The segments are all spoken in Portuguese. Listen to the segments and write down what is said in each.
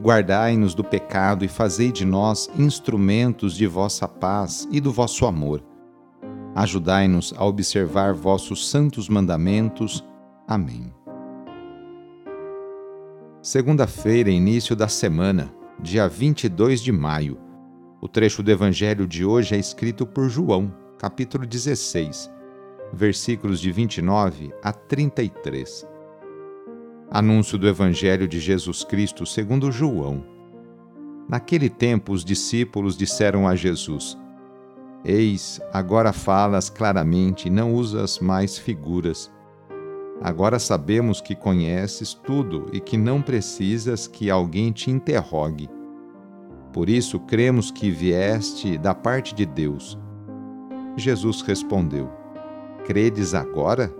Guardai-nos do pecado e fazei de nós instrumentos de vossa paz e do vosso amor. Ajudai-nos a observar vossos santos mandamentos. Amém. Segunda-feira, início da semana, dia 22 de maio. O trecho do Evangelho de hoje é escrito por João, capítulo 16, versículos de 29 a 33. Anúncio do Evangelho de Jesus Cristo segundo João. Naquele tempo, os discípulos disseram a Jesus: Eis, agora falas claramente e não usas mais figuras. Agora sabemos que conheces tudo e que não precisas que alguém te interrogue. Por isso cremos que vieste da parte de Deus. Jesus respondeu: Credes agora?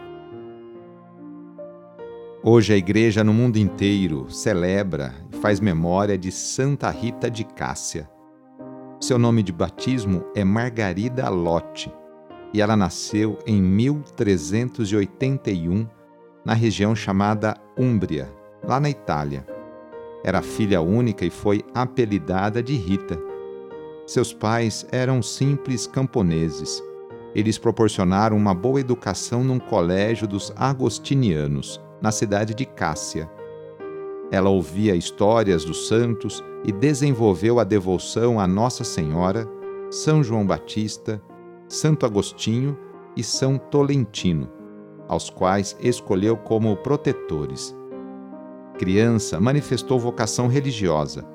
Hoje a Igreja no mundo inteiro celebra e faz memória de Santa Rita de Cássia. Seu nome de batismo é Margarida Lotte e ela nasceu em 1381 na região chamada Úmbria, lá na Itália. Era filha única e foi apelidada de Rita. Seus pais eram simples camponeses. Eles proporcionaram uma boa educação num colégio dos agostinianos na cidade de Cássia. Ela ouvia histórias dos santos e desenvolveu a devoção a Nossa Senhora, São João Batista, Santo Agostinho e São Tolentino, aos quais escolheu como protetores. Criança, manifestou vocação religiosa,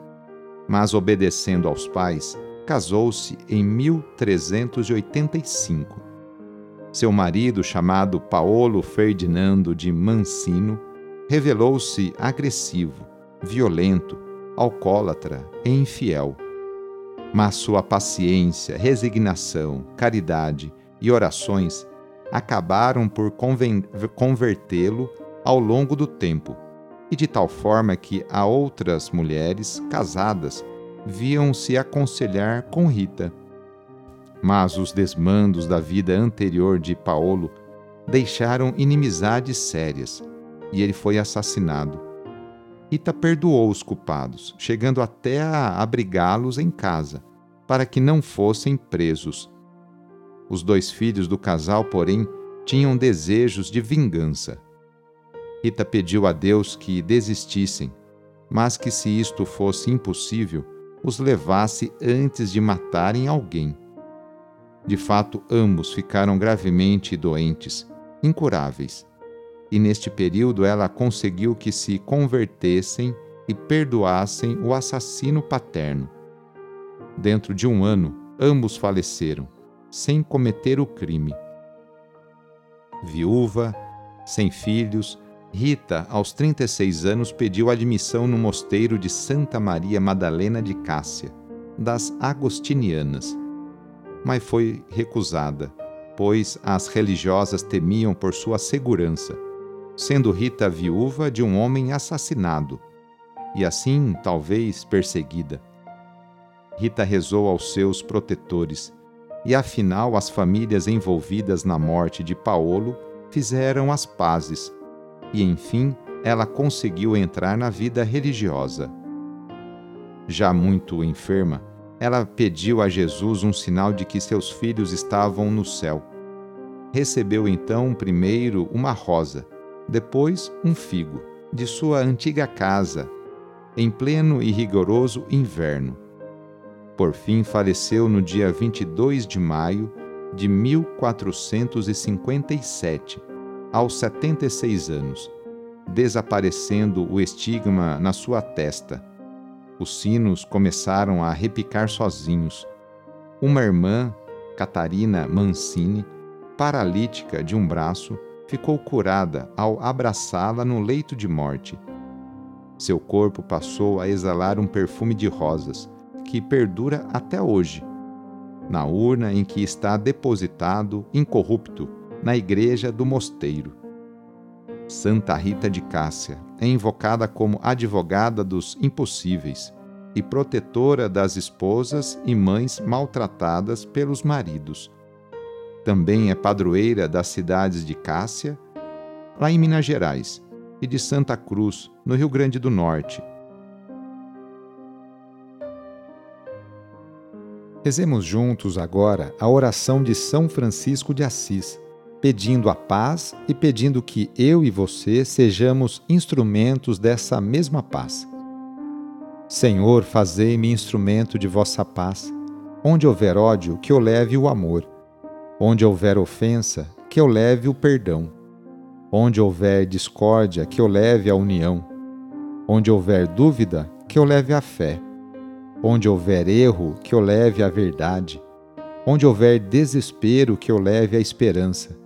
mas obedecendo aos pais, casou-se em 1385 seu marido, chamado Paolo Ferdinando de Mancino, revelou-se agressivo, violento, alcoólatra e infiel. Mas sua paciência, resignação, caridade e orações acabaram por convertê-lo ao longo do tempo, e de tal forma que a outras mulheres casadas viam se aconselhar com Rita mas os desmandos da vida anterior de Paulo deixaram inimizades sérias e ele foi assassinado. Rita perdoou os culpados, chegando até a abrigá-los em casa, para que não fossem presos. Os dois filhos do casal, porém, tinham desejos de vingança. Rita pediu a Deus que desistissem, mas que, se isto fosse impossível, os levasse antes de matarem alguém. De fato, ambos ficaram gravemente doentes, incuráveis. E neste período ela conseguiu que se convertessem e perdoassem o assassino paterno. Dentro de um ano, ambos faleceram, sem cometer o crime. Viúva, sem filhos, Rita, aos 36 anos, pediu admissão no mosteiro de Santa Maria Madalena de Cássia, das Agostinianas mas foi recusada, pois as religiosas temiam por sua segurança, sendo Rita viúva de um homem assassinado, e assim, talvez, perseguida. Rita rezou aos seus protetores: e afinal as famílias envolvidas na morte de Paolo fizeram as pazes e, enfim, ela conseguiu entrar na vida religiosa. Já muito enferma, ela pediu a Jesus um sinal de que seus filhos estavam no céu. Recebeu então primeiro uma rosa, depois um figo, de sua antiga casa, em pleno e rigoroso inverno. Por fim, faleceu no dia 22 de maio de 1457, aos 76 anos, desaparecendo o estigma na sua testa. Os sinos começaram a repicar sozinhos. Uma irmã, Catarina Mancini, paralítica de um braço, ficou curada ao abraçá-la no leito de morte. Seu corpo passou a exalar um perfume de rosas, que perdura até hoje, na urna em que está depositado, incorrupto, na igreja do mosteiro. Santa Rita de Cássia é invocada como advogada dos impossíveis e protetora das esposas e mães maltratadas pelos maridos. Também é padroeira das cidades de Cássia, lá em Minas Gerais, e de Santa Cruz, no Rio Grande do Norte. Rezemos juntos agora a oração de São Francisco de Assis pedindo a paz e pedindo que eu e você sejamos instrumentos dessa mesma paz. Senhor, fazei-me instrumento de vossa paz. Onde houver ódio, que eu leve o amor. Onde houver ofensa, que eu leve o perdão. Onde houver discórdia, que eu leve a união. Onde houver dúvida, que eu leve a fé. Onde houver erro, que eu leve a verdade. Onde houver desespero, que eu leve a esperança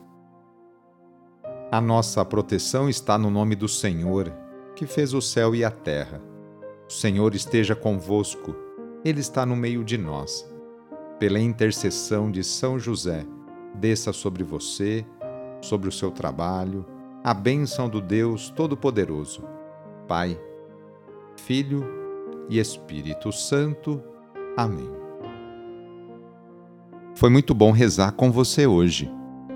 A nossa proteção está no nome do Senhor, que fez o céu e a terra. O Senhor esteja convosco, Ele está no meio de nós. Pela intercessão de São José, desça sobre você, sobre o seu trabalho, a bênção do Deus Todo-Poderoso, Pai, Filho e Espírito Santo. Amém. Foi muito bom rezar com você hoje.